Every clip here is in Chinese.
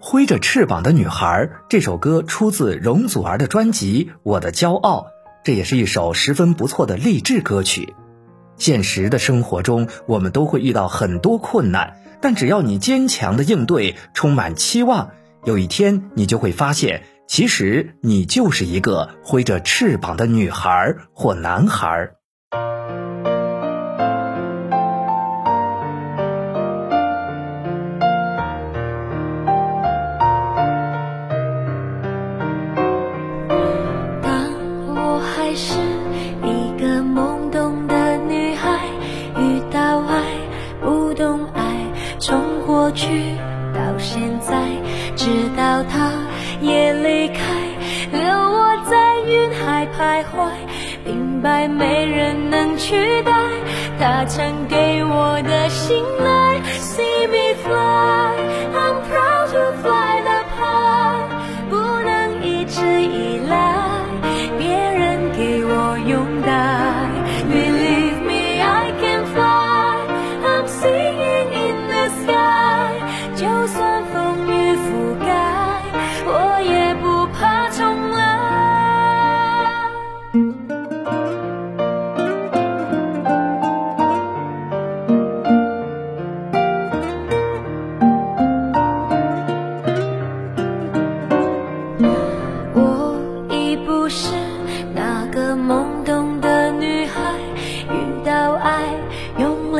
挥着翅膀的女孩这首歌出自容祖儿的专辑《我的骄傲》，这也是一首十分不错的励志歌曲。现实的生活中，我们都会遇到很多困难，但只要你坚强的应对，充满期望，有一天你就会发现，其实你就是一个挥着翅膀的女孩或男孩。是一个懵懂的女孩，遇到爱不懂爱，从过去到现在，直到他也离开，留我在云海徘徊，明白没人能取代他曾给我的信赖。See me fly,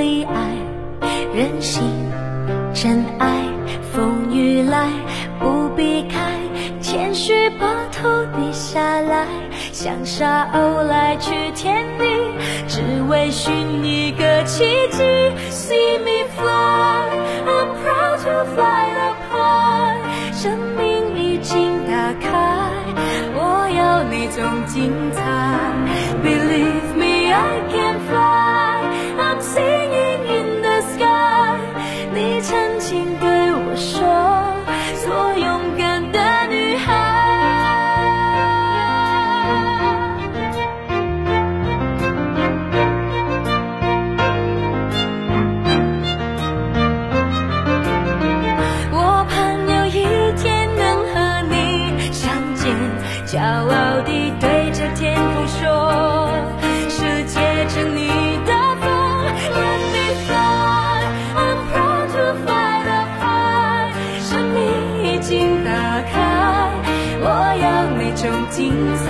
用力爱，任性。真爱，风雨来不避开，谦虚把头低下来，像沙鸥来去天地，只为寻一个奇迹。See me fly, I'm proud to fly the high，生命已经打开，我要那种精彩。骄傲地对着天空说：“是借着你的风，I'm proud to fly 生命已经打开，我要那种精彩。”